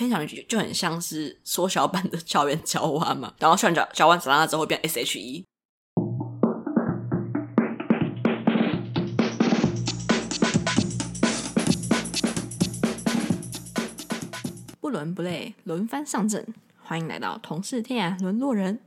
分享一句就很像是缩小版的校园娇娃嘛，然后校园娇娇娃长大了之后变 SHE。不伦不类，轮番上阵，欢迎来到同是天涯沦落人。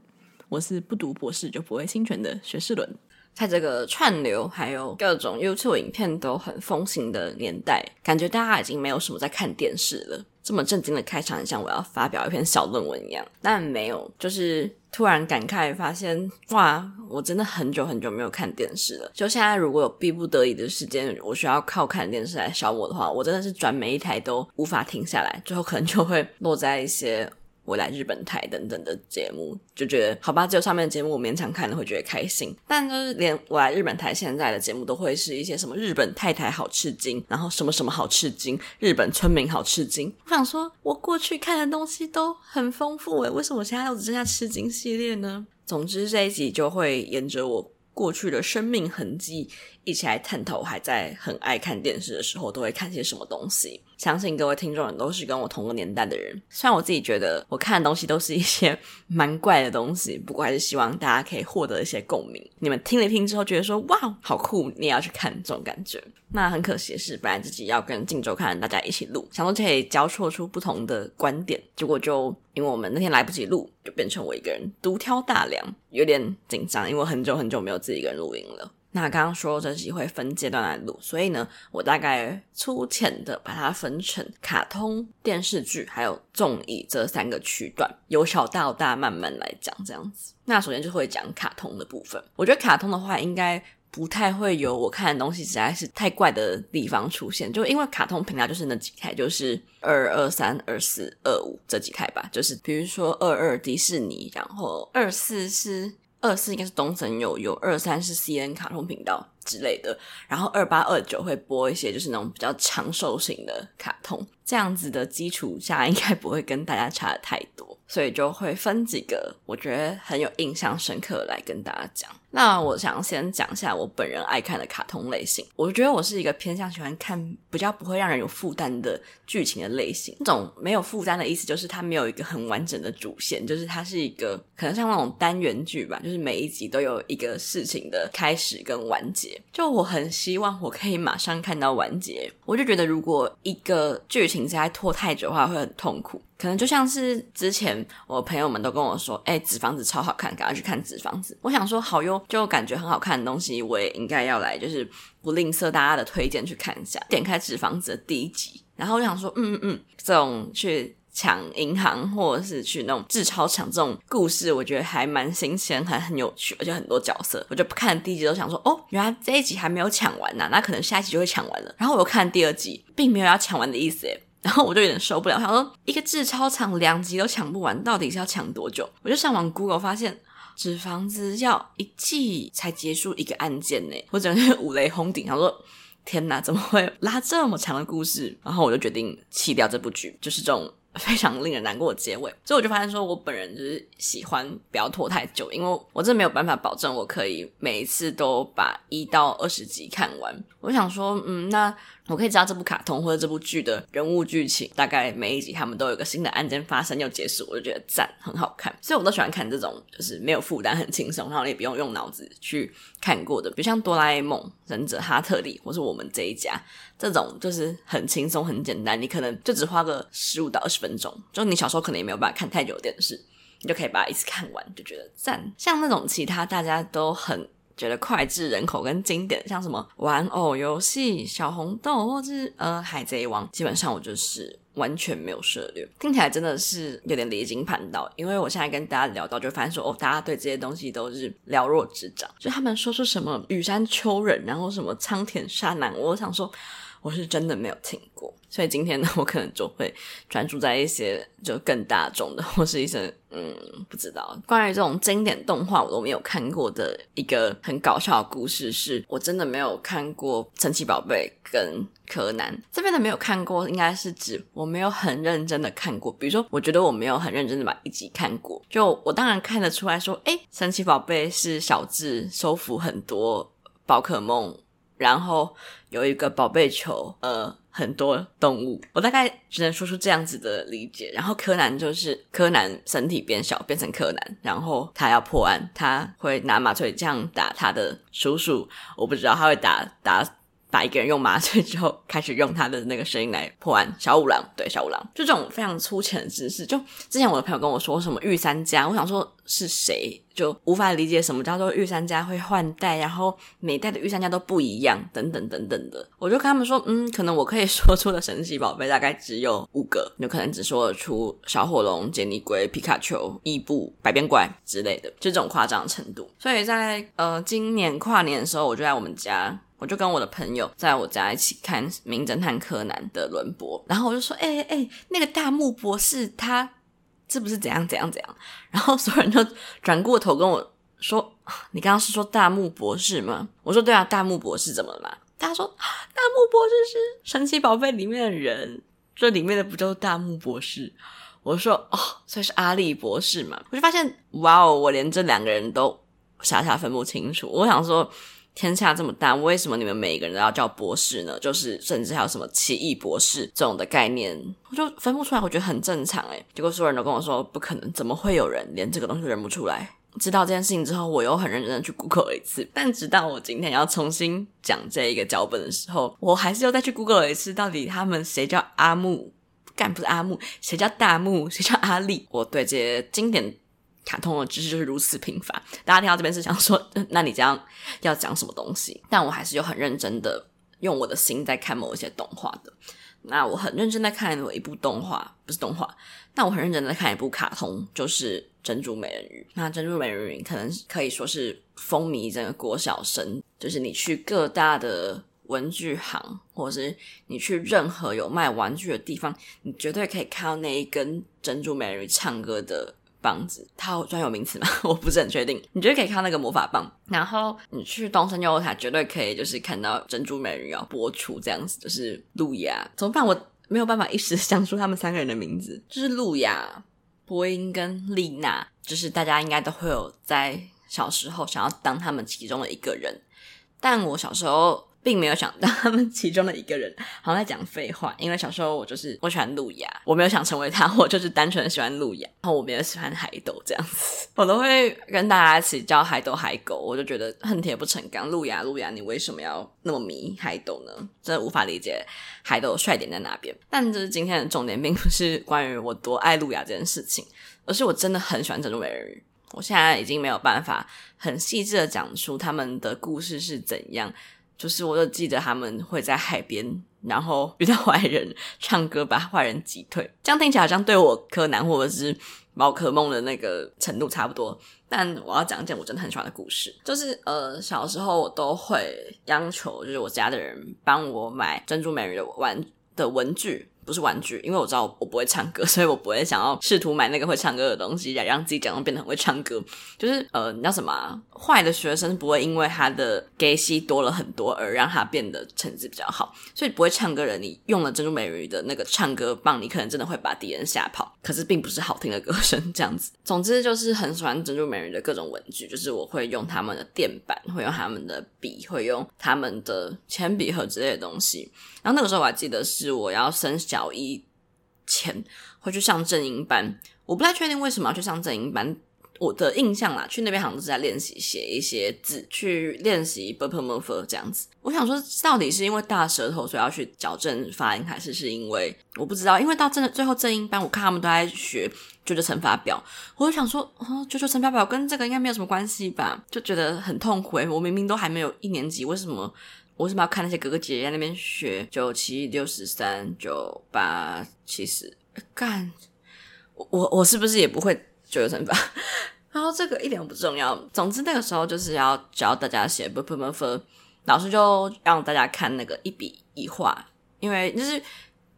我是不读博士就不会侵权的学士伦。在这个串流还有各种 YouTube 影片都很风行的年代，感觉大家已经没有什么在看电视了。这么正经的开场，像我要发表一篇小论文一样，但没有，就是突然感慨发现，哇，我真的很久很久没有看电视了。就现在，如果有逼不得已的时间，我需要靠看电视来消磨的话，我真的是转每一台都无法停下来，最后可能就会落在一些。我来日本台等等的节目，就觉得好吧，只有上面的节目我勉强看了会觉得开心，但就是连我来日本台现在的节目都会是一些什么日本太太好吃惊，然后什么什么好吃惊，日本村民好吃惊。我想说，我过去看的东西都很丰富诶，为什么我现在都只剩下吃惊系列呢？总之这一集就会沿着我过去的生命痕迹一起来探讨，还在很爱看电视的时候都会看些什么东西。相信各位听众人都是跟我同个年代的人，虽然我自己觉得我看的东西都是一些蛮怪的东西，不过还是希望大家可以获得一些共鸣。你们听了听之后觉得说哇，好酷，你也要去看这种感觉。那很可惜的是，本来自己要跟镜周刊大家一起录，想说可以交错出不同的观点，结果就因为我们那天来不及录，就变成我一个人独挑大梁，有点紧张，因为很久很久没有自己一个人录音了。那刚刚说这集会分阶段来录，所以呢，我大概粗浅的把它分成卡通、电视剧还有综艺这三个区段，由小到大慢慢来讲这样子。那首先就会讲卡通的部分，我觉得卡通的话应该不太会有我看的东西实在是太怪的地方出现，就因为卡通频道就是那几台，就是二二三、二四、二五这几台吧，就是比如说二二迪士尼，然后二四是。二四应该是东森有有，二三是 CN 卡通频道之类的，然后二八二九会播一些就是那种比较长寿型的卡通，这样子的基础下应该不会跟大家差的太多，所以就会分几个我觉得很有印象深刻来跟大家讲。那我想先讲一下我本人爱看的卡通类型。我觉得我是一个偏向喜欢看比较不会让人有负担的剧情的类型。这种没有负担的意思就是它没有一个很完整的主线，就是它是一个可能像那种单元剧吧，就是每一集都有一个事情的开始跟完结。就我很希望我可以马上看到完结。我就觉得如果一个剧情实在拖太久的话会很痛苦。可能就像是之前我朋友们都跟我说，哎，纸房子超好看，赶快去看纸房子。我想说好哟，就感觉很好看的东西，我也应该要来，就是不吝啬大家的推荐去看一下。点开纸房子的第一集，然后我想说，嗯嗯嗯，这种去抢银行或者是去那种制超抢这种故事，我觉得还蛮新鲜，还很有趣，而且很多角色。我就不看第一集都想说，哦，原来这一集还没有抢完呢，那可能下一集就会抢完了。然后我又看第二集，并没有要抢完的意思，诶 然后我就有点受不了，想说一个制超场两集都抢不完，到底是要抢多久？我就上网 Google 发现，纸房子要一季才结束一个案件呢。我整个五雷轰顶，他说天哪，怎么会拉这么长的故事？然后我就决定弃掉这部剧，就是这种。非常令人难过的结尾，所以我就发现说，我本人就是喜欢不要拖太久，因为我真的没有办法保证我可以每一次都把一到二十集看完。我想说，嗯，那我可以知道这部卡通或者这部剧的人物剧情，大概每一集他们都有一个新的案件发生又结束，我就觉得赞，很好看。所以我都喜欢看这种就是没有负担、很轻松，然后你也不用用脑子去看过的，比如像哆啦 A 梦、忍者哈特利，或是我们这一家。这种就是很轻松、很简单，你可能就只花个十五到二十分钟，就你小时候可能也没有办法看太久的电视，你就可以把它一次看完，就觉得赞。像那种其他大家都很觉得脍炙人口跟经典，像什么玩偶游戏、小红豆，或是呃海贼王，基本上我就是完全没有涉猎。听起来真的是有点离经叛道，因为我现在跟大家聊到，就发现说哦，大家对这些东西都是了若指掌，就他们说出什么羽山丘人，然后什么苍田沙男，我想说。我是真的没有听过，所以今天呢，我可能就会专注在一些就更大众的，或是一些嗯，不知道关于这种经典动画我都没有看过的一个很搞笑的故事是，我真的没有看过神奇宝贝跟柯南。这边的没有看过，应该是指我没有很认真的看过。比如说，我觉得我没有很认真的把一集看过，就我当然看得出来说，诶，神奇宝贝是小智收服很多宝可梦。然后有一个宝贝球，呃，很多动物，我大概只能说出这样子的理解。然后柯南就是柯南身体变小变成柯南，然后他要破案，他会拿麻醉枪打他的叔叔，我不知道他会打打。把一个人用麻醉之后，开始用他的那个声音来破案。小五郎，对，小五郎，就这种非常粗浅的知识。就之前我的朋友跟我说什么御三家，我想说是谁，就无法理解什么叫做御三家会换代，然后每代的御三家都不一样，等等等等的。我就跟他们说，嗯，可能我可以说出的神奇宝贝大概只有五个，有可能只说得出小火龙、杰尼龟、皮卡丘、伊布、百变怪之类的，就这种夸张程度。所以在呃今年跨年的时候，我就在我们家。我就跟我的朋友在我家一起看《名侦探柯南》的轮播，然后我就说：“哎哎哎，那个大木博士他是不是怎样怎样怎样？” 然后所有人就转过头跟我说：“你刚刚是说大木博士吗？”我说：“对啊，大木博士怎么了嘛？”大家说：“大木博士是神奇宝贝里面的人，这里面的不就是大木博士？”我说：“哦，所以是阿笠博士嘛？”我就发现，哇哦，我连这两个人都傻傻分不清楚。我想说。天下这么大，为什么你们每一个人都要叫博士呢？就是甚至还有什么奇异博士这种的概念，我就分不出来。我觉得很正常诶，结果所有人都跟我说不可能，怎么会有人连这个东西都认不出来？知道这件事情之后，我又很认真的去 Google 了一次。但直到我今天要重新讲这一个脚本的时候，我还是又再去 Google 了一次，到底他们谁叫阿木？干不是阿木，谁叫大木？谁叫阿力？我对这些经典。卡通的知识就是如此贫乏，大家听到这边是想说，那你这样要讲什么东西？但我还是有很认真的用我的心在看某一些动画的。那我很认真在看一部动画，不是动画，那我很认真在看一部卡通，就是《珍珠美人鱼》。那《珍珠美人鱼》可能可以说是风靡整个国小生，就是你去各大的文具行，或者是你去任何有卖玩具的地方，你绝对可以看到那一根珍珠美人鱼唱歌的。棒子，它有专有名词吗？我不是很确定。你绝对可以看那个魔法棒，然后你去东森幼幼台绝对可以，就是看到珍珠美人鱼要播出这样子，就是露亚。怎么办？我没有办法一时想出他们三个人的名字，就是露亚、波音跟丽娜，就是大家应该都会有在小时候想要当他们其中的一个人，但我小时候。并没有想到他们其中的一个人，好像在讲废话。因为小时候我就是我喜欢露亚，我没有想成为他，我就是单纯喜欢露亚。然后我没有喜欢海斗这样子，我都会跟大家一起叫海斗海狗，我就觉得恨铁不成钢。露亚露亚，你为什么要那么迷海斗呢？真的无法理解海斗帅点在哪边。但这是今天的重点，并不是关于我多爱露亚这件事情，而是我真的很喜欢珍珠美人鱼。我现在已经没有办法很细致的讲出他们的故事是怎样。就是我就记得他们会在海边，然后遇到坏人唱歌，把坏人击退。这样听起来好像对我柯南或者是宝可梦的那个程度差不多。但我要讲一件我真的很喜欢的故事，就是呃小时候我都会央求，就是我家的人帮我买珍珠美人鱼的玩的文具。不是玩具，因为我知道我不会唱歌，所以我不会想要试图买那个会唱歌的东西来让自己假装变得很会唱歌。就是呃，你知道什么？坏的学生不会因为他的 gay 息多了很多而让他变得成绩比较好，所以不会唱歌的人，你用了珍珠美人鱼的那个唱歌棒，你可能真的会把敌人吓跑。可是并不是好听的歌声这样子。总之就是很喜欢珍珠美人鱼的各种文具，就是我会用他们的垫板，会用他们的笔，会用他们的铅笔盒之类的东西。然后那个时候我还记得是我要升小一前会去上正音班，我不太确定为什么要去上正音班。我的印象啦，去那边好像是在练习写一些字，去练习 b p m f 这样子。我想说，到底是因为大舌头所以要去矫正发音，还是是因为我不知道？因为到真的最后正音班，我看他们都在学九九乘法表，我就想说，哦，九九乘法表跟这个应该没有什么关系吧？就觉得很痛苦。我明明都还没有一年级，为什么？我为什么要看那些哥哥姐姐在那边学九七六十三九八七十？干，我我是不是也不会九九乘法？然后这个一点都不重要。总之那个时候就是要教大家写 ㄅ ㄆ 分，老师就让大家看那个一笔一画，因为就是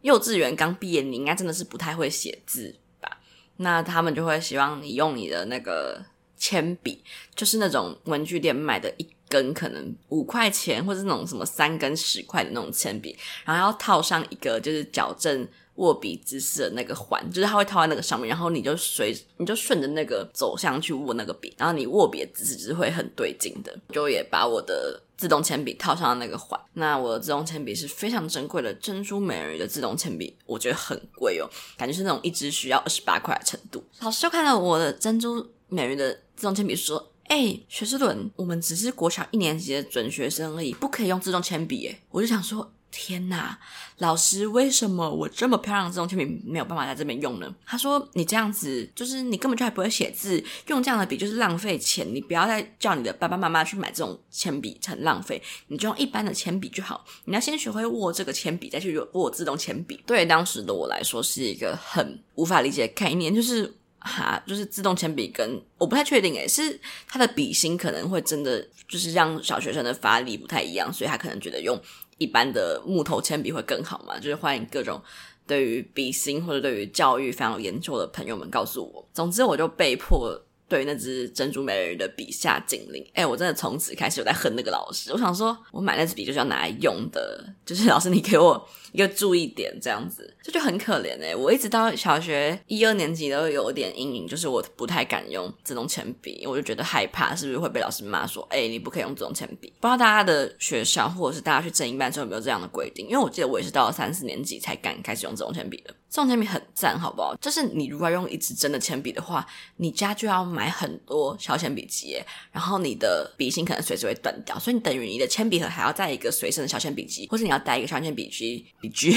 幼稚园刚毕业，你应该真的是不太会写字吧？那他们就会希望你用你的那个铅笔，就是那种文具店买的一。根可能五块钱，或者那种什么三根十块的那种铅笔，然后要套上一个就是矫正握笔姿势的那个环，就是它会套在那个上面，然后你就随你就顺着那个走向去握那个笔，然后你握笔的姿势就是会很对劲的。就也把我的自动铅笔套上了那个环。那我的自动铅笔是非常珍贵的珍珠美人鱼的自动铅笔，我觉得很贵哦，感觉是那种一支需要二十八块的程度。老师就看到我的珍珠美人鱼的自动铅笔说。哎、欸，学士伦，我们只是国小一年级的准学生而已，不可以用自动铅笔。哎，我就想说，天哪，老师，为什么我这么漂亮的自动铅笔没有办法在这边用呢？他说，你这样子就是你根本就还不会写字，用这样的笔就是浪费钱，你不要再叫你的爸爸妈妈去买这种铅笔，很浪费，你就用一般的铅笔就好。你要先学会握这个铅笔，再去握自动铅笔。对当时的我来说，是一个很无法理解的概念，就是。哈，就是自动铅笔跟我不太确定诶，是它的笔芯可能会真的就是让小学生的发力不太一样，所以他可能觉得用一般的木头铅笔会更好嘛？就是欢迎各种对于笔芯或者对于教育非常有研究的朋友们告诉我。总之，我就被迫对那支珍珠美人鱼的笔下禁令。诶，我真的从此开始有在恨那个老师。我想说，我买那支笔就是要拿来用的，就是老师你给我。一个注意点，这样子这就，很可怜哎！我一直到小学一二年级都有点阴影，就是我不太敢用自动铅笔，我就觉得害怕，是不是会被老师骂说：“哎，你不可以用自动铅笔。”不知道大家的学校或者是大家去正音班时候有没有这样的规定？因为我记得我也是到了三四年级才敢开始用自动铅笔的。这种铅笔很赞，好不好？就是你如果用一支真的铅笔的话，你家就要买很多小铅笔机，然后你的笔芯可能随时会断掉，所以你等于你的铅笔盒还要带一个随身的小铅笔机，或者你要带一个小铅笔机。笔具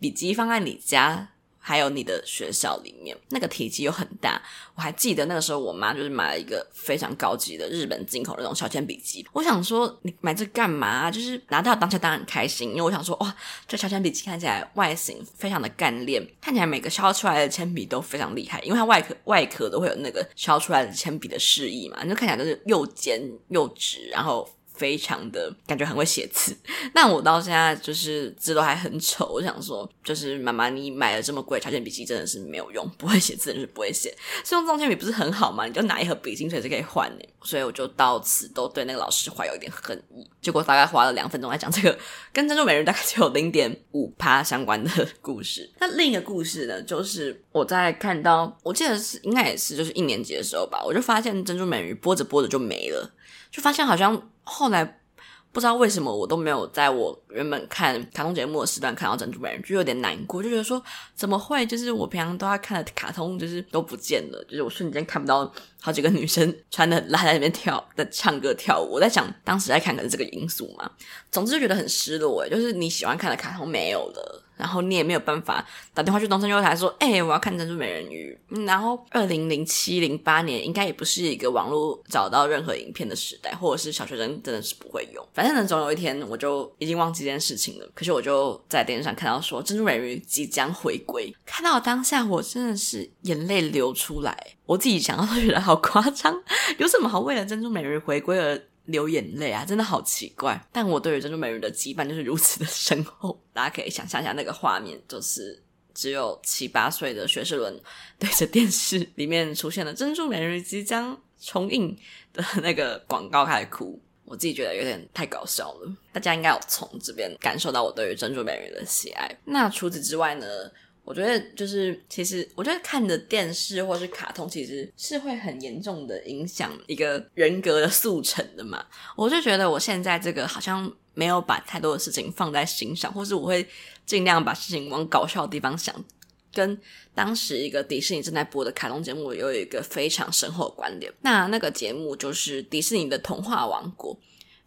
笔记放在你家，还有你的学校里面，那个体积又很大。我还记得那个时候，我妈就是买了一个非常高级的日本进口的那种小铅笔机。我想说，你买这干嘛？就是拿到当下当然很开心，因为我想说，哇，这小铅笔机看起来外形非常的干练，看起来每个削出来的铅笔都非常厉害，因为它外壳外壳都会有那个削出来的铅笔的示意嘛，你就看起来都是又尖又直，然后。非常的感觉很会写字，那我到现在就是字都还很丑。我想说，就是妈妈，你买了这么贵的小铅笔记，真的是没有用，不会写字就是不会写。所以用自动铅笔不是很好吗？你就拿一盒笔芯随时可以换呢。所以我就到此都对那个老师怀有一点恨意。结果大概花了两分钟来讲这个跟珍珠美人大概只有零点五趴相关的故事。那另一个故事呢，就是我在看到，我记得是应该也是就是一年级的时候吧，我就发现珍珠美人鱼播着播着就没了，就发现好像。后来不知道为什么我都没有在我原本看卡通节目的时段看到珍珠美人，就有点难过，就觉得说怎么会？就是我平常都要看的卡通，就是都不见了，就是我瞬间看不到好几个女生 穿的很辣在那边跳的唱歌跳舞。我在想，当时在看的是这个因素嘛？总之就觉得很失落诶，就是你喜欢看的卡通没有了。然后你也没有办法打电话去东森幼台说，哎、我要看珍珠美人鱼。然后二零零七零八年应该也不是一个网络找到任何影片的时代，或者是小学生真的是不会用。反正呢，总有一天我就已经忘记这件事情了。可是我就在电视上看到说珍珠美人鱼即将回归，看到当下我真的是眼泪流出来。我自己想到都觉得好夸张，有什么好为了珍珠美人鱼回归而？流眼泪啊，真的好奇怪。但我对于珍珠美人鱼的羁绊就是如此的深厚，大家可以想象一下那个画面，就是只有七八岁的学士伦对着电视里面出现了珍珠美人鱼即将重映的那个广告开始哭。我自己觉得有点太搞笑了。大家应该有从这边感受到我对于珍珠美人鱼的喜爱。那除此之外呢？我觉得就是，其实我觉得看的电视或是卡通，其实是会很严重的影响一个人格的速成的嘛。我就觉得我现在这个好像没有把太多的事情放在心上，或是我会尽量把事情往搞笑的地方想，跟当时一个迪士尼正在播的卡通节目有一个非常深厚的关联。那那个节目就是迪士尼的童话王国。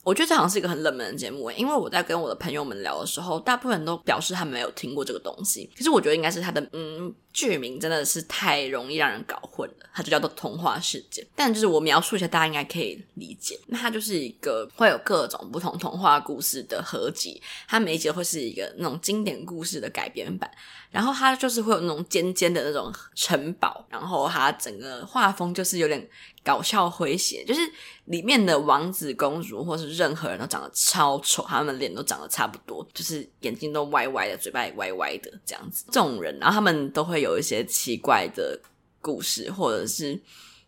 我觉得这好像是一个很冷门的节目，因为我在跟我的朋友们聊的时候，大部分人都表示他没有听过这个东西。其实我觉得应该是他的嗯剧名真的是太容易让人搞混了，它就叫做童话世界。但就是我描述一下，大家应该可以理解。那它就是一个会有各种不同童话故事的合集，它每一集会是一个那种经典故事的改编版。然后它就是会有那种尖尖的那种城堡，然后它整个画风就是有点搞笑诙谐，就是里面的王子公主或是任何人都长得超丑，他们脸都长得差不多，就是眼睛都歪歪的，嘴巴也歪歪的这样子。这种人，然后他们都会有一些奇怪的故事，或者是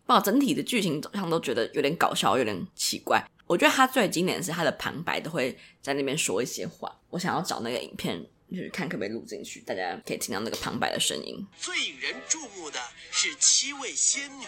把整体的剧情走向都觉得有点搞笑，有点奇怪。我觉得他最经典的是他的旁白都会在那边说一些话。我想要找那个影片。就是看可不可以录进去，大家可以听到那个旁白的声音。最引人注目的是七位仙女。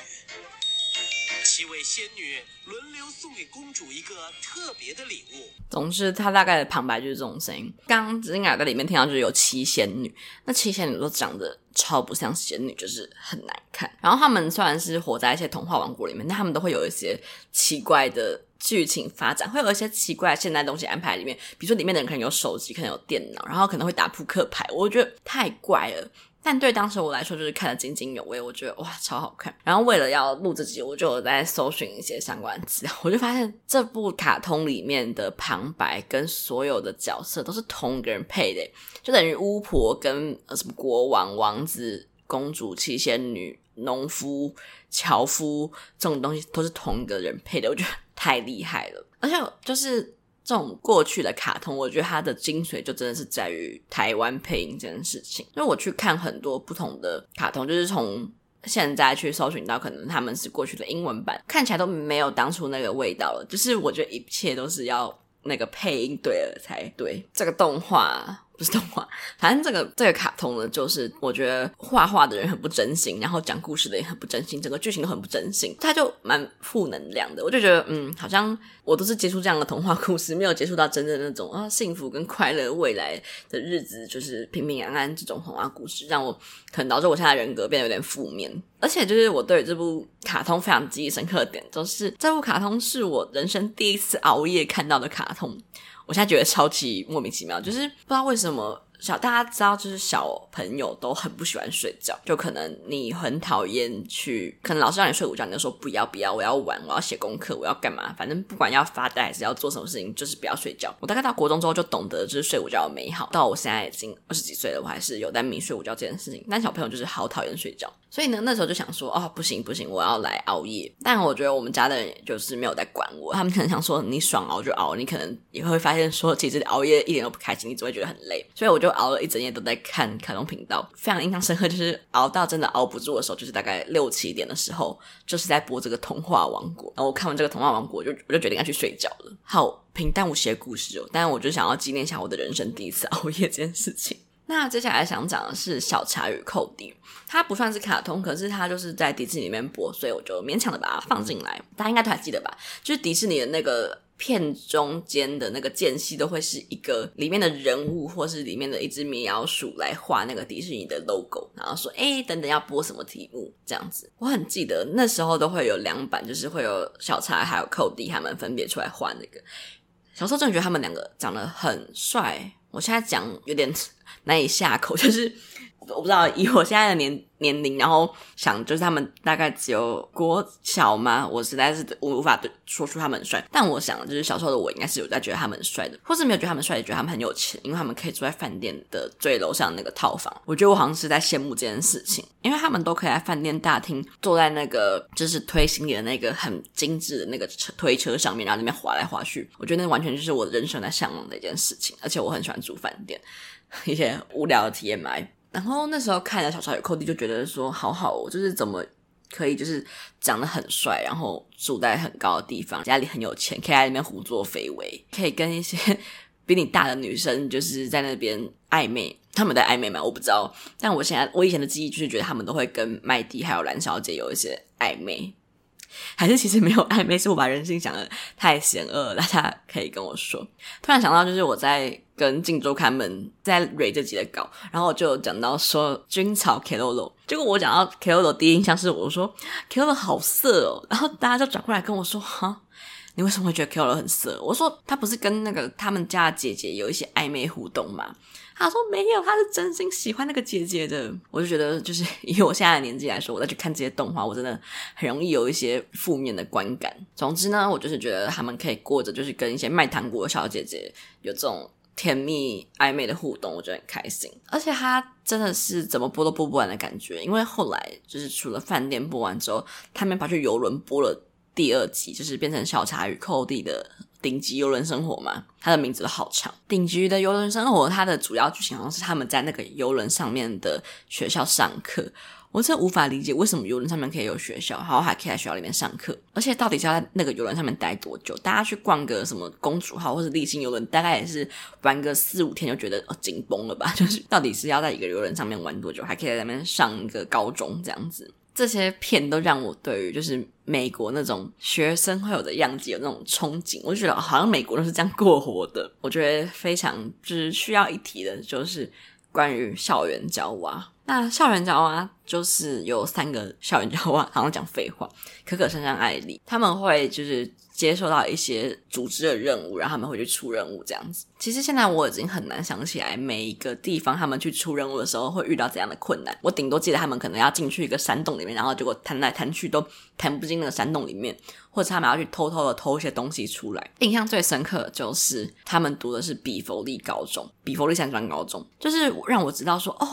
七位仙女轮流送给公主一个特别的礼物。总之，他大概的旁白就是这种声音。刚刚子金雅在里面听到就是有七仙女，那七仙女都长得超不像仙女，就是很难看。然后他们虽然是活在一些童话王国里面，但他们都会有一些奇怪的剧情发展，会有一些奇怪现代东西安排里面。比如说里面的人可能有手机，可能有电脑，然后可能会打扑克牌。我觉得太怪了。但对当时我来说，就是看得津津有味，我觉得哇，超好看。然后为了要录这集，我就在搜寻一些相关资料，我就发现这部卡通里面的旁白跟所有的角色都是同一个人配的，就等于巫婆跟呃什么国王、王子、公主、七仙女、农夫、樵夫这种东西都是同一个人配的，我觉得太厉害了，而且就是。这种过去的卡通，我觉得它的精髓就真的是在于台湾配音这件事情。因为我去看很多不同的卡通，就是从现在去搜寻到，可能他们是过去的英文版，看起来都没有当初那个味道了。就是我觉得一切都是要那个配音对了才对。这个动画。不是动画，反正这个这个卡通呢，就是我觉得画画的人很不真心，然后讲故事的也很不真心，整个剧情都很不真心，它就蛮负能量的。我就觉得，嗯，好像我都是接触这样的童话故事，没有接触到真正那种啊幸福跟快乐未来的日子，就是平平安安这种童话故事，让我可能导致我现在人格变得有点负面。而且就是我对这部卡通非常记忆深刻的点，就是这部卡通是我人生第一次熬夜看到的卡通。我现在觉得超级莫名其妙，就是不知道为什么。小大家知道，就是小朋友都很不喜欢睡觉，就可能你很讨厌去，可能老师让你睡午觉，你就说不要不要，我要玩，我要写功课，我要干嘛？反正不管要发呆还是要做什么事情，就是不要睡觉。我大概到国中之后就懂得就是睡午觉的美好，到我现在已经二十几岁了，我还是有在迷睡午觉这件事情。但小朋友就是好讨厌睡觉，所以呢，那时候就想说，哦，不行不行，我要来熬夜。但我觉得我们家的人就是没有在管我，他们可能想说你爽熬就熬，你可能也会发现说，其实熬夜一点都不开心，你只会觉得很累。所以我就。熬了一整夜都在看卡通频道，非常印象深刻。就是熬到真的熬不住的时候，就是大概六七点的时候，就是在播这个童话王国。然后我看完这个童话王国，就我就决定要去睡觉了。好平淡无奇的故事哦，但是我就想要纪念一下我的人生第一次熬夜这件事情。那接下来想讲的是小茶与寇迪，它不算是卡通，可是它就是在迪士尼里面播，所以我就勉强的把它放进来。大家应该都还记得吧？就是迪士尼的那个。片中间的那个间隙都会是一个里面的人物，或是里面的一只绵羊鼠来画那个迪士尼的 logo，然后说：“哎，等等要播什么题目？”这样子，我很记得那时候都会有两版，就是会有小茶还有寇迪他们分别出来画那个。小时候真的觉得他们两个长得很帅，我现在讲有点难以下口，就是。我不知道以我现在的年年龄，然后想就是他们大概只有国小吗？我实在是无法对说出他们帅。但我想就是小时候的我应该是有在觉得他们帅的，或是没有觉得他们帅，也觉得他们很有钱，因为他们可以住在饭店的最楼上那个套房。我觉得我好像是在羡慕这件事情，因为他们都可以在饭店大厅坐在那个就是推行李的那个很精致的那个车推车上面，然后那边滑来滑去。我觉得那完全就是我人生在向往的一件事情，而且我很喜欢住饭店，一些无聊的 TMI。然后那时候看了小查与寇弟，就觉得说好好哦，就是怎么可以就是长得很帅，然后住在很高的地方，家里很有钱，可以在里面胡作非为，可以跟一些 比你大的女生就是在那边暧昧。他们的暧昧嘛？我不知道。但我现在我以前的记忆就是觉得他们都会跟麦蒂还有蓝小姐有一些暧昧。还是其实没有暧昧，是我把人性想得太险恶了。大家可以跟我说。突然想到，就是我在跟镜周刊们在 read 这集的稿，然后我就讲到说君草 Keroro，结果我讲到 Keroro 第一印象是我说 Keroro 好色哦，然后大家就转过来跟我说哈，你为什么会觉得 Keroro 很色？我说他不是跟那个他们家的姐姐有一些暧昧互动吗？他说没有，他是真心喜欢那个姐姐的。我就觉得，就是 以我现在的年纪来说，我再去看这些动画，我真的很容易有一些负面的观感。总之呢，我就是觉得他们可以过着就是跟一些卖糖果的小姐姐有这种甜蜜暧昧的互动，我觉得很开心。而且他真的是怎么播都播不完的感觉，因为后来就是除了饭店播完之后，他们跑去游轮播了第二集，就是变成小茶与寇蒂的。顶级游轮生活嘛，它的名字都好长。顶级的游轮生活，它的主要剧情好像是他们在那个游轮上面的学校上课。我真的无法理解为什么游轮上面可以有学校，然后还可以在学校里面上课，而且到底是要在那个游轮上面待多久？大家去逛个什么公主号或者丽星游轮，大概也是玩个四五天就觉得紧绷了吧？就是到底是要在一个游轮上面玩多久，还可以在那边上一个高中这样子？这些片都让我对于就是美国那种学生会有的样子有那种憧憬，我就觉得好像美国都是这样过活的。我觉得非常就是需要一提的，就是关于校园交娃。那校园交娃就是有三个校园交娃，好像讲废话，可可、珊珊、艾丽，他们会就是。接受到一些组织的任务，然后他们会去出任务，这样子。其实现在我已经很难想起来每一个地方他们去出任务的时候会遇到怎样的困难。我顶多记得他们可能要进去一个山洞里面，然后结果弹来弹去都弹不进那个山洞里面，或者他们要去偷偷的偷一些东西出来。印象最深刻的就是他们读的是比佛利高中，比佛利山庄高中，就是让我知道说哦。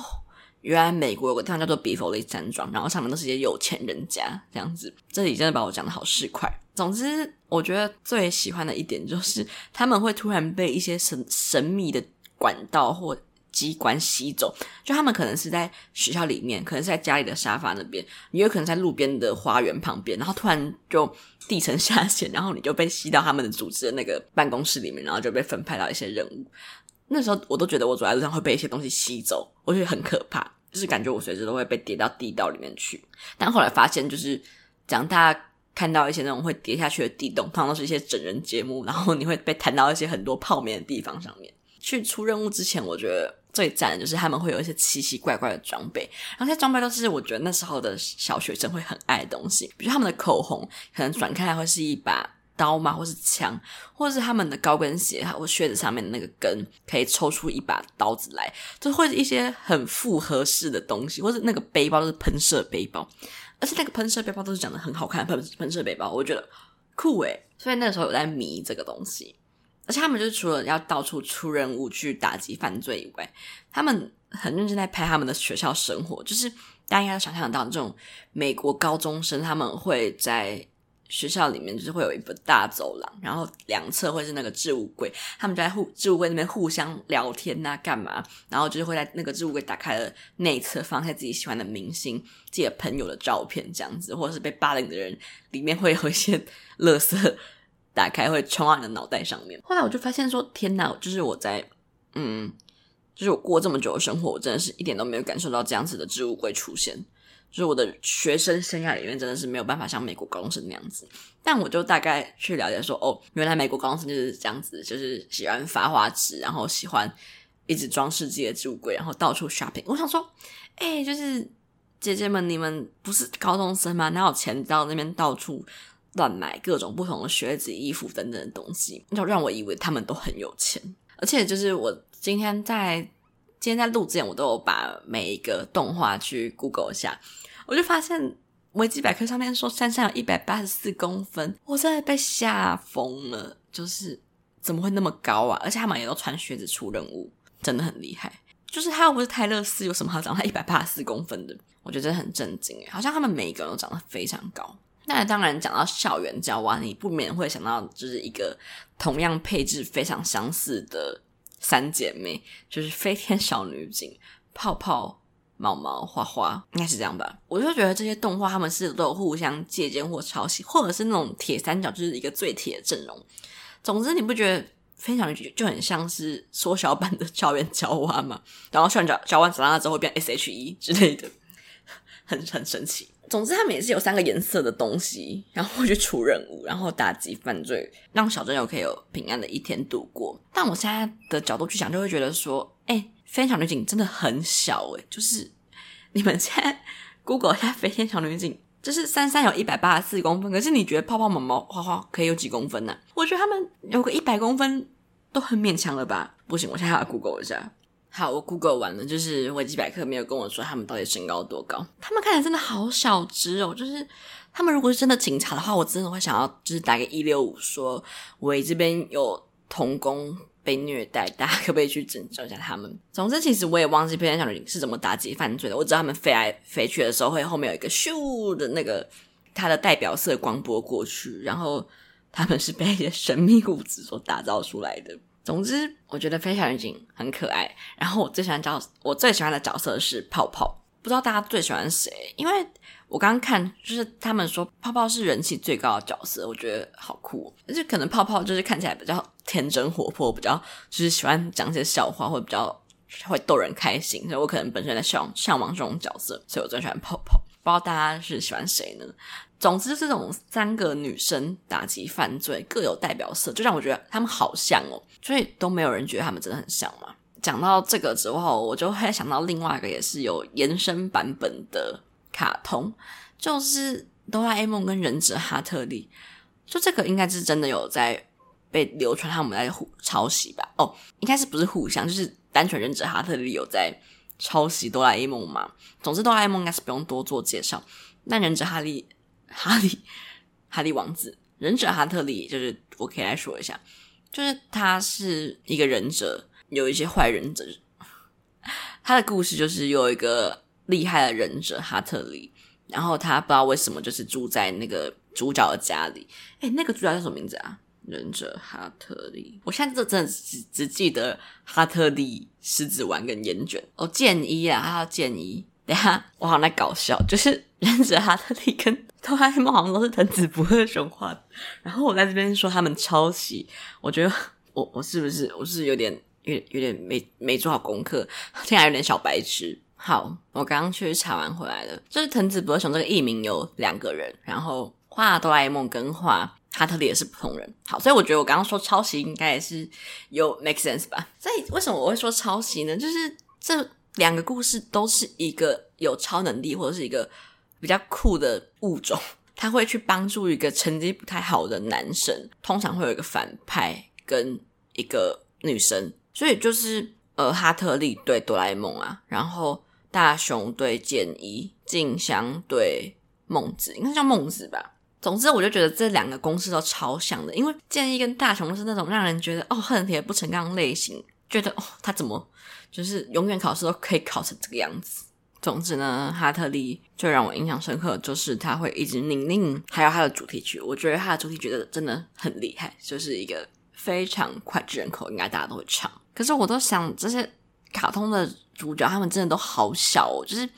原来美国有个地方叫做比佛利山庄，然后上面都是些有钱人家这样子。这里真的把我讲的好市侩。总之，我觉得最喜欢的一点就是他们会突然被一些神神秘的管道或机关吸走。就他们可能是在学校里面，可能是在家里的沙发那边，也有可能在路边的花园旁边，然后突然就地层下陷，然后你就被吸到他们的组织的那个办公室里面，然后就被分派到一些任务。那时候我都觉得我走在路上会被一些东西吸走，我觉得很可怕，就是感觉我随时都会被跌到地道里面去。但后来发现，就是讲大家看到一些那种会跌下去的地洞，通常都是一些整人节目，然后你会被弹到一些很多泡面的地方上面。去出任务之前，我觉得最赞的就是他们会有一些奇奇怪怪的装备，然后这些装备都是我觉得那时候的小学生会很爱的东西，比如他们的口红，可能转开来会是一把。刀嘛，或是枪，或者是他们的高跟鞋，或靴子上面的那个跟，可以抽出一把刀子来，就会是一些很复合式的东西，或是那个背包都是喷射背包，而且那个喷射背包都是讲的很好看，喷喷射背包，我觉得酷诶。所以那个时候有在迷这个东西，而且他们就是除了要到处出任务去打击犯罪以外，他们很认真在拍他们的学校生活，就是大家应该想象得到这种美国高中生他们会在。学校里面就是会有一个大走廊，然后两侧会是那个置物柜，他们就在互置物柜那边互相聊天呐、啊，干嘛？然后就是会在那个置物柜打开的内侧放下自己喜欢的明星、自己的朋友的照片，这样子，或者是被霸凌的人，里面会有一些垃圾打开会冲到你的脑袋上面。后来我就发现说，天呐，就是我在嗯，就是我过这么久的生活，我真的是一点都没有感受到这样子的置物柜出现。就是我的学生生涯里面真的是没有办法像美国高中生那样子，但我就大概去了解说，哦，原来美国高中生就是这样子，就是喜欢发花痴，然后喜欢一直装饰自己的置物柜，然后到处 shopping。我想说，哎、就是姐姐们，你们不是高中生吗？哪有钱到那边到处乱买各种不同的靴子、衣服等等的东西？就让我以为他们都很有钱。而且就是我今天在今天在录之前，我都有把每一个动画去 Google 一下。我就发现维基百科上面说珊珊有一百八十四公分，我真的被吓疯了。就是怎么会那么高啊？而且他们也都穿靴子出任务，真的很厉害。就是他又不是泰勒斯，有什么好长他一百八十四公分的？我觉得真的很震惊诶，好像他们每一个人都长得非常高。那当然讲到校园交往，你不免会想到就是一个同样配置非常相似的三姐妹，就是飞天小女警泡泡。毛毛花花应该是这样吧，我就觉得这些动画他们是都有互相借鉴或抄袭，或者是那种铁三角就是一个最铁的阵容。总之，你不觉得非常就很像是缩小版的校园娇娃吗？然后校园娇娇娃长大之后变 S H E 之类的，很很神奇。总之，他们也是有三个颜色的东西，然后去出任务，然后打击犯罪，让小镇友可以有平安的一天度过。但我现在的角度去想，就会觉得说，哎、飞天小女警真的很小诶，就是你们现在 Google 一下 飞天小女警，就是三三有一百八十四公分，可是你觉得泡泡毛毛花花可以有几公分呢？我觉得他们有个一百公分都很勉强了吧？不行，我现在要 Google 一下。好，我 Google 完了，就是维基百科没有跟我说他们到底身高多高。他们看起来真的好小只哦，就是他们如果是真的警察的话，我真的会想要就是打个一六五，说我这边有童工。被虐待，大家可不可以去拯救一下他们？总之，其实我也忘记飞天小女警是怎么打击犯罪的。我知道他们飞来飞去的时候，会后面有一个咻的那个它的代表色光波过去，然后他们是被一些神秘物质所打造出来的。总之，我觉得飞天小女警很可爱。然后我最喜欢角，我最喜欢的角色是泡泡。不知道大家最喜欢谁？因为我刚刚看，就是他们说泡泡是人气最高的角色，我觉得好酷。而且可能泡泡就是看起来比较天真活泼，比较就是喜欢讲一些笑话，或比较会逗人开心。所以我可能本身在向向往这种角色，所以我最喜欢泡泡。不知道大家是喜欢谁呢？总之，这种三个女生打击犯罪各有代表色，就让我觉得她们好像哦，所以都没有人觉得她们真的很像嘛。讲到这个之后，我就会想到另外一个也是有延伸版本的卡通，就是哆啦 A 梦跟忍者哈特利。就这个应该是真的有在被流传，他们在互抄袭吧？哦，应该是不是互相，就是单纯忍者哈特利有在抄袭哆啦 A 梦嘛？总之，哆啦 A 梦应该是不用多做介绍。那忍者哈利。哈利，哈利王子，忍者哈特利，就是我可以来说一下，就是他是一个忍者，有一些坏忍者。他的故事就是有一个厉害的忍者哈特利，然后他不知道为什么就是住在那个主角的家里。哎，那个主角叫什么名字啊？忍者哈特利。我现在这真的只只记得哈特利、狮子丸跟烟卷。哦，剑一啊，他叫剑一。等下，我好像在搞笑，就是忍者哈特利跟哆啦 A 梦好像都是藤子不二雄画的，然后我在这边说他们抄袭，我觉得我我是不是我是有点有有点没没做好功课，听起来有点小白痴。好，我刚刚去查完回来了，就是藤子不二雄这个艺名有两个人，然后画哆啦 A 梦跟画哈特利也是普通人。好，所以我觉得我刚刚说抄袭应该也是有 make sense 吧？所以为什么我会说抄袭呢？就是这。两个故事都是一个有超能力或者是一个比较酷的物种，他会去帮助一个成绩不太好的男生，通常会有一个反派跟一个女生，所以就是呃哈特利对哆啦 A 梦啊，然后大雄对剑一，静香对梦子，应该叫梦子吧。总之，我就觉得这两个公式都超像的，因为剑一跟大雄是那种让人觉得哦恨铁不成钢类型，觉得哦他怎么。就是永远考试都可以考成这个样子。总之呢，哈特利最让我印象深刻，就是他会一直拧拧，还有他的主题曲，我觉得他的主题曲真的真的很厉害，就是一个非常脍炙人口，应该大家都会唱。可是我都想，这些卡通的主角他们真的都好小哦，就是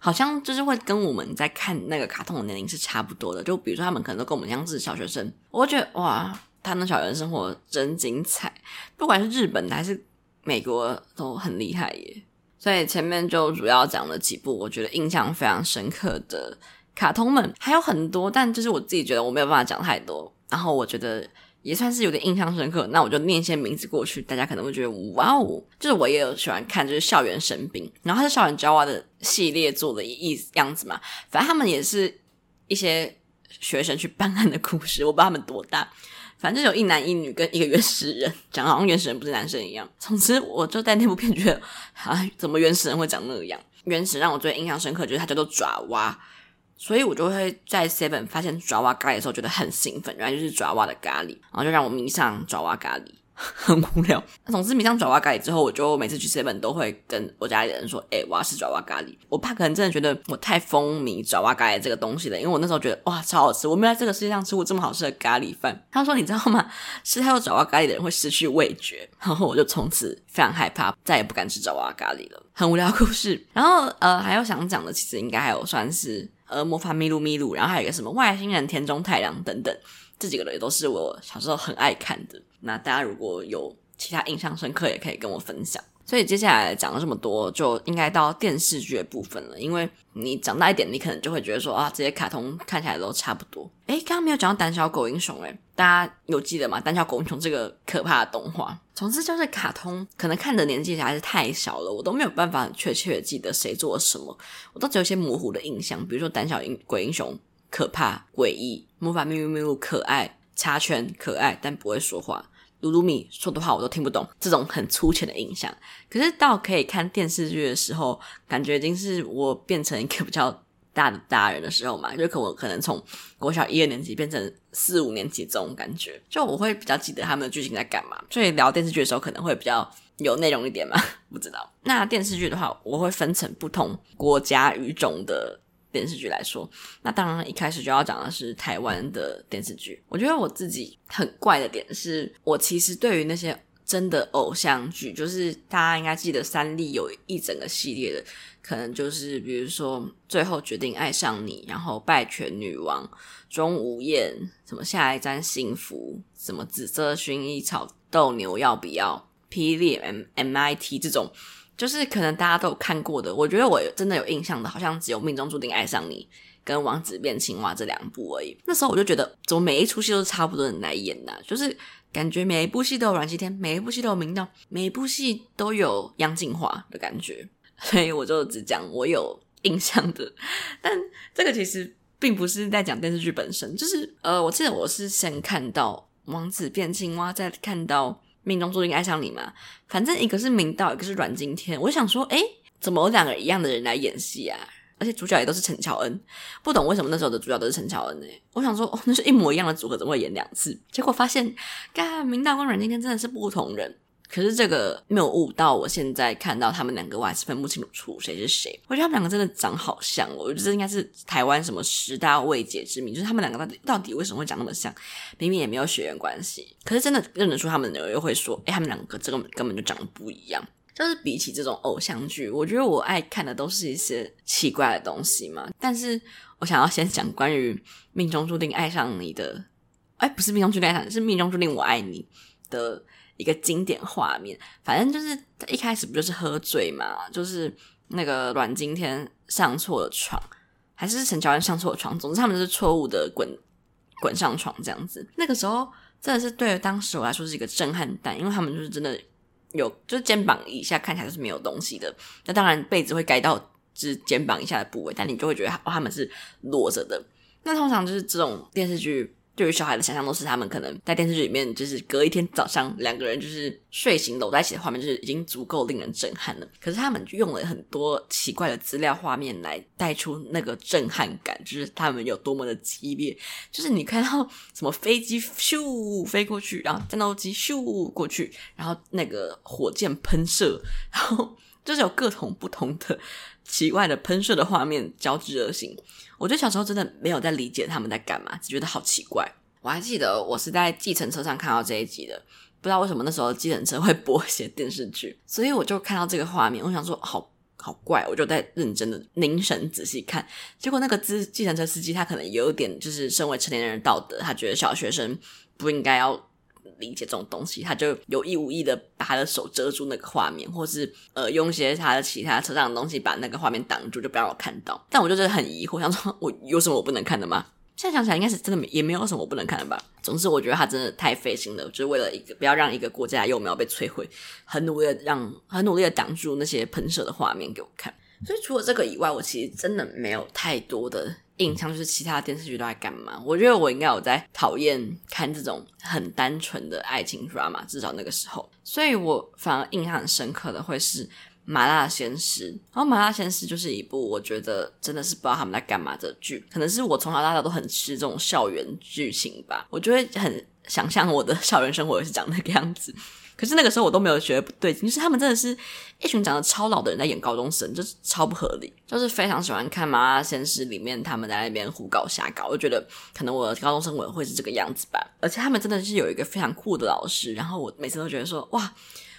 好像就是会跟我们在看那个卡通的年龄是差不多的。就比如说他们可能都跟我们一样是小学生，我觉得哇，他们小学生活真精彩，不管是日本的还是。美国都很厉害耶，所以前面就主要讲了几部我觉得印象非常深刻的卡通们，还有很多，但就是我自己觉得我没有办法讲太多。然后我觉得也算是有点印象深刻，那我就念一些名字过去，大家可能会觉得哇哦，就是我也有喜欢看，就是校园神兵，然后他是校园 Java 的系列做的意样子嘛，反正他们也是一些学生去办案的故事，我不知道他们多大。反正有一男一女跟一个原始人，讲好像原始人不是男生一样。总之，我就在那部片觉得，啊，怎么原始人会长那个样？原始让我最印象深刻就是他叫做爪哇，所以我就会在 Seven 发现爪哇咖喱的时候觉得很兴奋，原来就是爪哇的咖喱，然后就让我迷上爪哇咖喱。很无聊。总之迷上爪哇咖喱之后，我就每次去 seven 都会跟我家里的人说：“诶、欸，我要吃爪哇咖喱。”我爸可能真的觉得我太风靡爪哇咖喱这个东西了，因为我那时候觉得哇超好吃，我没有在这个世界上吃过这么好吃的咖喱饭。他说：“你知道吗？吃太多爪哇咖喱的人会失去味觉。”然后我就从此非常害怕，再也不敢吃爪哇咖喱了。很无聊故事。然后呃，还有想讲的，其实应该还有算是呃魔法咪路咪路，然后还有一个什么外星人田中太郎等等，这几个人也都是我小时候很爱看的。那大家如果有其他印象深刻，也可以跟我分享。所以接下来讲了这么多，就应该到电视剧的部分了。因为你长大一点，你可能就会觉得说啊，这些卡通看起来都差不多。诶，刚刚没有讲到胆小狗英雄，诶，大家有记得吗？胆小狗英雄这个可怕的动画，总之就是卡通，可能看的年纪还是太小了，我都没有办法确切的记得谁做了什么，我都只有一些模糊的印象。比如说胆小鬼英雄可怕诡异，魔法咪路咪路可爱。插圈可爱，但不会说话。噜噜米说的话我都听不懂，这种很粗浅的印象。可是到可以看电视剧的时候，感觉已经是我变成一个 比较大的大人的时候嘛。就可我可能从国小一二年级变成四五年级这种感觉，就我会比较记得他们的剧情在干嘛。所以聊电视剧的时候可能会比较有内容一点嘛，不知道。那电视剧的话，我会分成不同国家语种的。电视剧来说，那当然一开始就要讲的是台湾的电视剧。我觉得我自己很怪的点是，我其实对于那些真的偶像剧，就是大家应该记得三立有一整个系列的，可能就是比如说最后决定爱上你，然后拜犬女王、钟无艳，什么下一站幸福，什么紫色薰衣草、斗牛要不要、霹雳 M M I T 这种，就是可能大家都有看过的。我觉得我真的有印象的，好像只有命中注定爱上你跟王子变青蛙这两部而已。那时候我就觉得，怎么每一出戏都是差不多人来演的，就是。感觉每一部戏都有阮经天，每一部戏都有明道，每一部戏都有杨谨华的感觉，所以我就只讲我有印象的。但这个其实并不是在讲电视剧本身，就是呃，我记得我是先看到《王子变青蛙》，再看到《命中注定爱上你》嘛。反正一个是明道，一个是阮经天。我想说，哎，怎么有两个一样的人来演戏啊？而且主角也都是陈乔恩，不懂为什么那时候的主角都是陈乔恩呢？我想说，哦，那是一模一样的组合，怎么会演两次？结果发现，干明道跟阮经天真的是不同人。可是这个没有悟到，我现在看到他们两个，我还是分不清楚谁是谁。我觉得他们两个真的长好像，我觉得这应该是台湾什么十大未解之谜，就是他们两个到底到底为什么会长那么像？明明也没有血缘关系，可是真的认得出他们的人又会说，诶，他们两个这个根本就长得不一样。就是比起这种偶像剧，我觉得我爱看的都是一些奇怪的东西嘛。但是我想要先讲关于命中注定爱上你的，哎，不是命中注定爱上，是命中注定我爱你的一个经典画面。反正就是一开始不就是喝醉嘛，就是那个阮经天上错了床，还是陈乔恩上错了床，总之他们就是错误的滚滚上床这样子。那个时候真的是对当时我来说是一个震撼弹，因为他们就是真的。有，就是肩膀以下看起来是没有东西的。那当然被子会盖到就是肩膀以下的部位，但你就会觉得哦，他们是裸着的。那通常就是这种电视剧。对于小孩的想象都是他们可能在电视剧里面，就是隔一天早上两个人就是睡醒搂在一起的画面，就是已经足够令人震撼了。可是他们就用了很多奇怪的资料画面来带出那个震撼感，就是他们有多么的激烈。就是你看到什么飞机咻飞过去，然后战斗机咻过去，然后那个火箭喷射，然后就是有各种不同的奇怪的喷射的画面交织而行。我觉得小时候真的没有在理解他们在干嘛，只觉得好奇怪。我还记得我是在计程车上看到这一集的，不知道为什么那时候计程车会播一些电视剧，所以我就看到这个画面，我想说好好怪，我就在认真的凝神仔细看。结果那个资计程车司机他可能有点就是身为成年人的道德，他觉得小学生不应该要理解这种东西，他就有意无意的把他的手遮住那个画面，或是呃用一些他的其他车上的东西把那个画面挡住，就不让我看到。但我就真的很疑惑，想说我有什么我不能看的吗？现在想起来，应该是真的也没有什么我不能看的吧。总之，我觉得他真的太费心了，就是为了一个不要让一个国家幼苗被摧毁，很努力的让很努力的挡住那些喷射的画面给我看。所以除了这个以外，我其实真的没有太多的。印象就是其他电视剧都在干嘛？我觉得我应该有在讨厌看这种很单纯的爱情 drama，至少那个时候。所以我反而印象很深刻的会是《麻辣鲜师》，然后《麻辣鲜师》就是一部我觉得真的是不知道他们在干嘛的剧。可能是我从小到大都很吃这种校园剧情吧，我就会很想象我的校园生活也是长那个样子。可是那个时候我都没有觉得不对劲，是他们真的是一群长得超老的人在演高中生，就是超不合理。就是非常喜欢看《麻辣鲜师》里面他们在那边胡搞瞎搞，我就觉得可能我的高中生活会是这个样子吧。而且他们真的是有一个非常酷的老师，然后我每次都觉得说哇，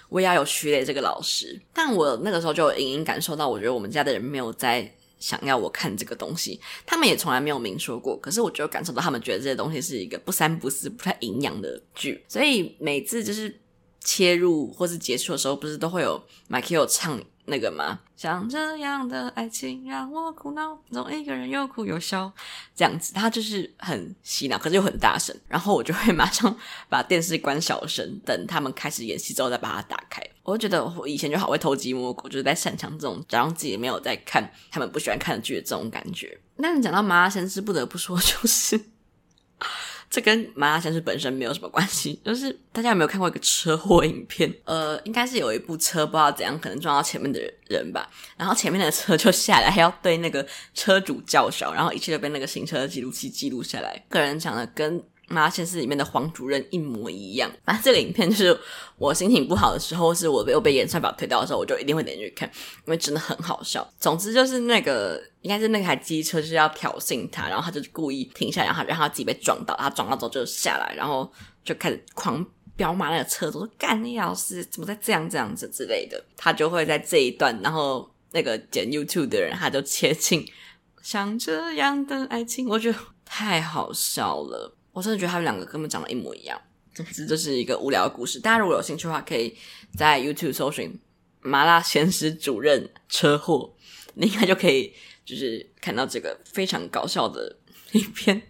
我也要有徐磊这个老师。但我那个时候就隐隐感受到，我觉得我们家的人没有在想要我看这个东西，他们也从来没有明说过。可是我就感受到他们觉得这些东西是一个不三不四、不太营养的剧，所以每次就是。切入或是结束的时候，不是都会有 Michael 唱那个吗？像这样的爱情让我苦恼，总一个人又哭又笑，这样子，他就是很洗脑，可是又很大声。然后我就会马上把电视关小声，等他们开始演戏之后再把它打开。我就觉得我以前就好会偷鸡摸狗，就是在擅长这种假装自己没有在看他们不喜欢看的剧的这种感觉。那你讲到麻辣鲜师，不得不说就是。这跟麻辣鲜师本身没有什么关系，就是大家有没有看过一个车祸影片？呃，应该是有一部车不知道怎样，可能撞到前面的人吧，然后前面的车就下来，还要对那个车主叫嚣，然后一切都被那个行车记录器记录下来。个人讲的跟。妈，现实里面的黄主任一模一样。反正这个影片就是我心情不好的时候，是我又被演算法推到的时候，我就一定会点进去看，因为真的很好笑。总之就是那个应该是那台机车就是要挑衅他，然后他就故意停下来，然后让他自己被撞到，他撞到之后就下来，然后就开始狂飙骂那个车主说：“干你老师怎么在这样这样子之类的。”他就会在这一段，然后那个剪 YouTube 的人，他就切进像这样的爱情，我觉得太好笑了。我真的觉得他们两个根本长得一模一样。总之，这是一个无聊的故事。大家如果有兴趣的话，可以在 YouTube 搜寻“麻辣鲜师主任车祸”，你应该就可以就是看到这个非常搞笑的影片。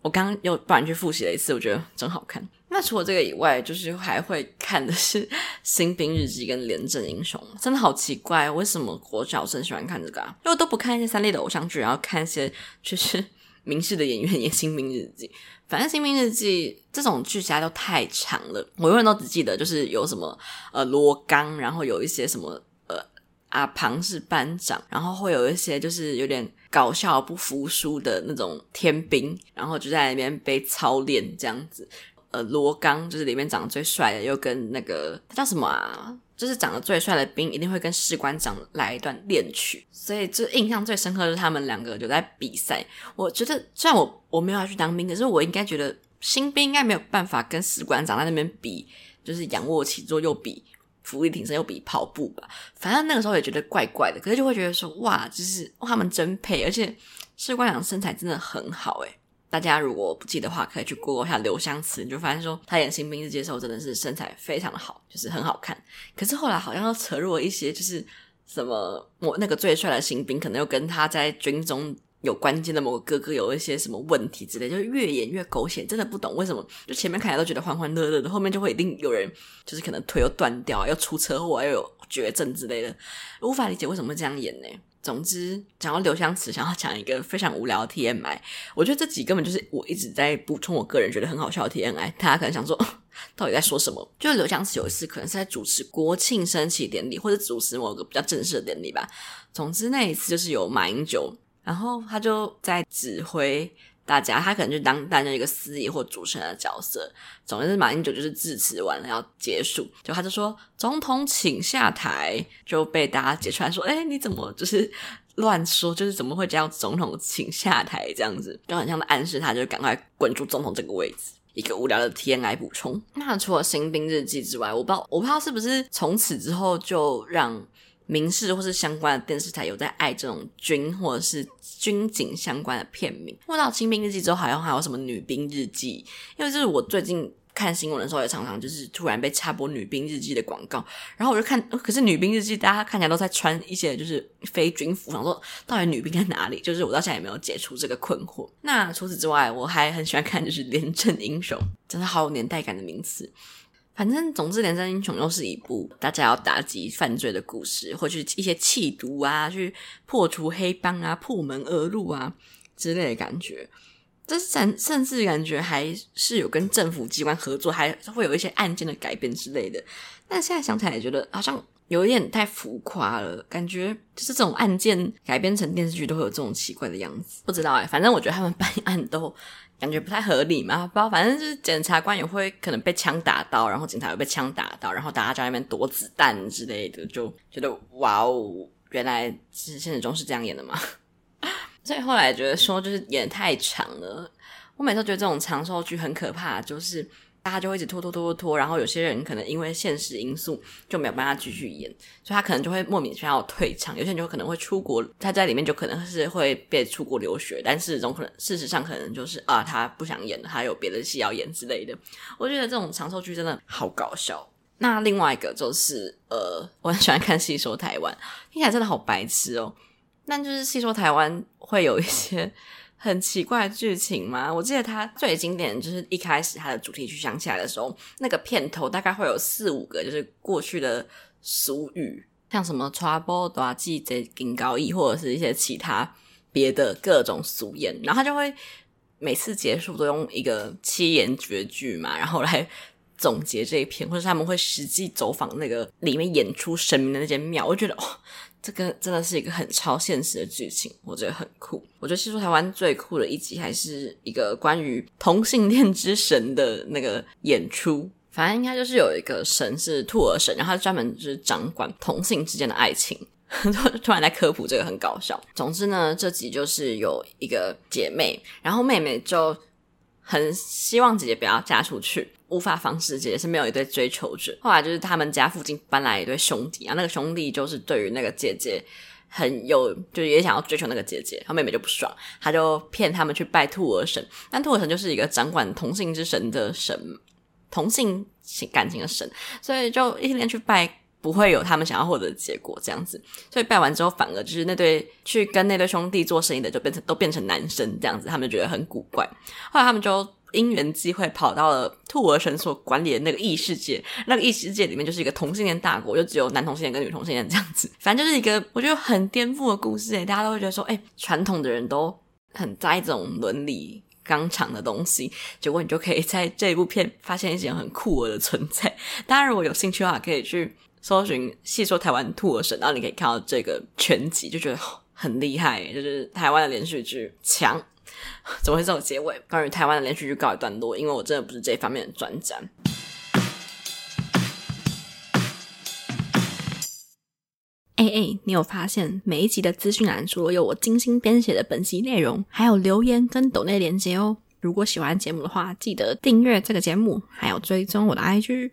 我刚刚又突然去复习了一次，我觉得真好看。那除了这个以外，就是还会看的是《新兵日记》跟《廉政英雄》，真的好奇怪，为什么国小生喜欢看这个啊？因为都不看一些三立的偶像剧，然后看一些就是明视的演员演《新兵日记》。反正《新兵日记》这种剧集都太长了，我永远都只记得就是有什么呃罗刚，然后有一些什么呃阿庞是班长，然后会有一些就是有点搞笑不服输的那种天兵，然后就在那边被操练这样子。呃，罗刚就是里面长得最帅的，又跟那个他叫什么啊？就是长得最帅的兵，一定会跟士官长来一段恋曲，所以就印象最深刻的是他们两个就在比赛。我觉得虽然我我没有要去当兵，可是我应该觉得新兵应该没有办法跟士官长在那边比，就是仰卧起坐又比俯卧挺身又比跑步吧。反正那个时候也觉得怪怪的，可是就会觉得说哇，就是他们真配，而且士官长身材真的很好诶。大家如果不记得的话，可以去 Google 一下刘湘慈，你就发现说他演《新兵日记》的时候真的是身材非常的好，就是很好看。可是后来好像又扯入了一些，就是什么我那个最帅的新兵，可能又跟他在军中有关键的某个哥哥有一些什么问题之类，就是越演越狗血，真的不懂为什么。就前面看起来都觉得欢欢乐乐的，后面就会一定有人就是可能腿又断掉，又出车祸，又有绝症之类的，无法理解为什么会这样演呢？总之，讲到刘湘慈，想要讲一个非常无聊的 TMI。我觉得这集根本就是我一直在补充我个人觉得很好笑的 TMI。大家可能想说，到底在说什么？就是刘湘慈有一次可能是在主持国庆升旗典礼，或者主持某个比较正式的典礼吧。总之那一次就是有马英九，然后他就在指挥。大家，他可能就当担任一个司仪或主持人的角色。总之是马英九就是致辞完了要结束，就他就说总统请下台，就被大家解出来说，哎，你怎么就是乱说？就是怎么会叫总统请下台这样子？就很像暗示他，就赶快滚出总统这个位置。一个无聊的 TMI 补充。那除了新兵日记之外，我不知道，我不知道是不是从此之后就让。民视或是相关的电视台有在爱这种军或者是军警相关的片名。问到《清兵日记》之后，好像还有什么《女兵日记》，因为就是我最近看新闻的时候，也常常就是突然被插播《女兵日记》的广告，然后我就看，可是《女兵日记》大家看起来都在穿一些就是非军服，想说到底女兵在哪里？就是我到现在也没有解除这个困惑。那除此之外，我还很喜欢看就是《廉政英雄》，真的好有年代感的名词。反正，总之，《廉政英雄》又是一部大家要打击犯罪的故事，或去一些缉毒啊，去破除黑帮啊，破门而入啊之类的感觉。这甚甚至感觉还是有跟政府机关合作，还会有一些案件的改编之类的。但现在想起来，觉得好像有一点太浮夸了，感觉就是这种案件改编成电视剧都会有这种奇怪的样子。不知道哎、反正我觉得他们办案都。感觉不太合理嘛，不知道，反正就是检察官也会可能被枪打到，然后警察又被枪打到，然后大家在那边躲子弹之类的，就觉得哇哦，原来是现实中是这样演的嘛。所以后来觉得说就是演太长了，我每次觉得这种长寿剧很可怕，就是。大家就会一直拖拖拖拖拖，然后有些人可能因为现实因素就没有办法继续演，所以他可能就会莫名其妙退场。有些人就可能会出国，他在里面就可能是会被出国留学，但是总可能事实上可能就是啊，他不想演了，他有别的戏要演之类的。我觉得这种长寿剧真的好搞笑。那另外一个就是呃，我很喜欢看《戏说台湾》，听起来真的好白痴哦。但就是《戏说台湾》会有一些。很奇怪的剧情吗？我记得他最经典的就是一开始他的主题曲响起来的时候，那个片头大概会有四五个，就是过去的俗语，像什么 trouble 大吉这金高义，或者是一些其他别的各种俗言，然后他就会每次结束都用一个七言绝句嘛，然后来总结这一篇，或者他们会实际走访那个里面演出神明的那间庙，我觉得哦。这个真的是一个很超现实的剧情，我觉得很酷。我觉得戏说台湾最酷的一集还是一个关于同性恋之神的那个演出。反正应该就是有一个神是兔儿神，然后他专门就是掌管同性之间的爱情。突然在科普这个很搞笑。总之呢，这集就是有一个姐妹，然后妹妹就很希望姐姐不要嫁出去，无法房事姐姐是没有一对追求者。后来就是他们家附近搬来一对兄弟啊，那个兄弟就是对于那个姐姐很有，就是也想要追求那个姐姐，他妹妹就不爽，他就骗他们去拜兔儿神。但兔儿神就是一个掌管同性之神的神，同性感情的神，所以就一天去拜。不会有他们想要获得的结果，这样子，所以拜完之后，反而就是那对去跟那对兄弟做生意的，就变成都变成男生这样子，他们就觉得很古怪。后来他们就因缘机会跑到了兔儿神所管理的那个异世界，那个异世界里面就是一个同性恋大国，就只有男同性恋跟女同性恋这样子，反正就是一个我觉得很颠覆的故事诶，大家都会觉得说，诶，传统的人都很在意这种伦理。刚强的东西，结果你就可以在这一部片发现一些很酷儿的存在。当然，如果有兴趣的话，可以去搜寻《细说台湾兔儿神》，然后你可以看到这个全集，就觉得很厉害，就是台湾的连续剧强。怎么会这种结尾？关于台湾的连续剧告一段落，因为我真的不是这方面的专家。哎哎，你有发现每一集的资讯栏除了有我精心编写的本集内容，还有留言跟抖内连接哦。如果喜欢节目的话，记得订阅这个节目，还有追踪我的 IG，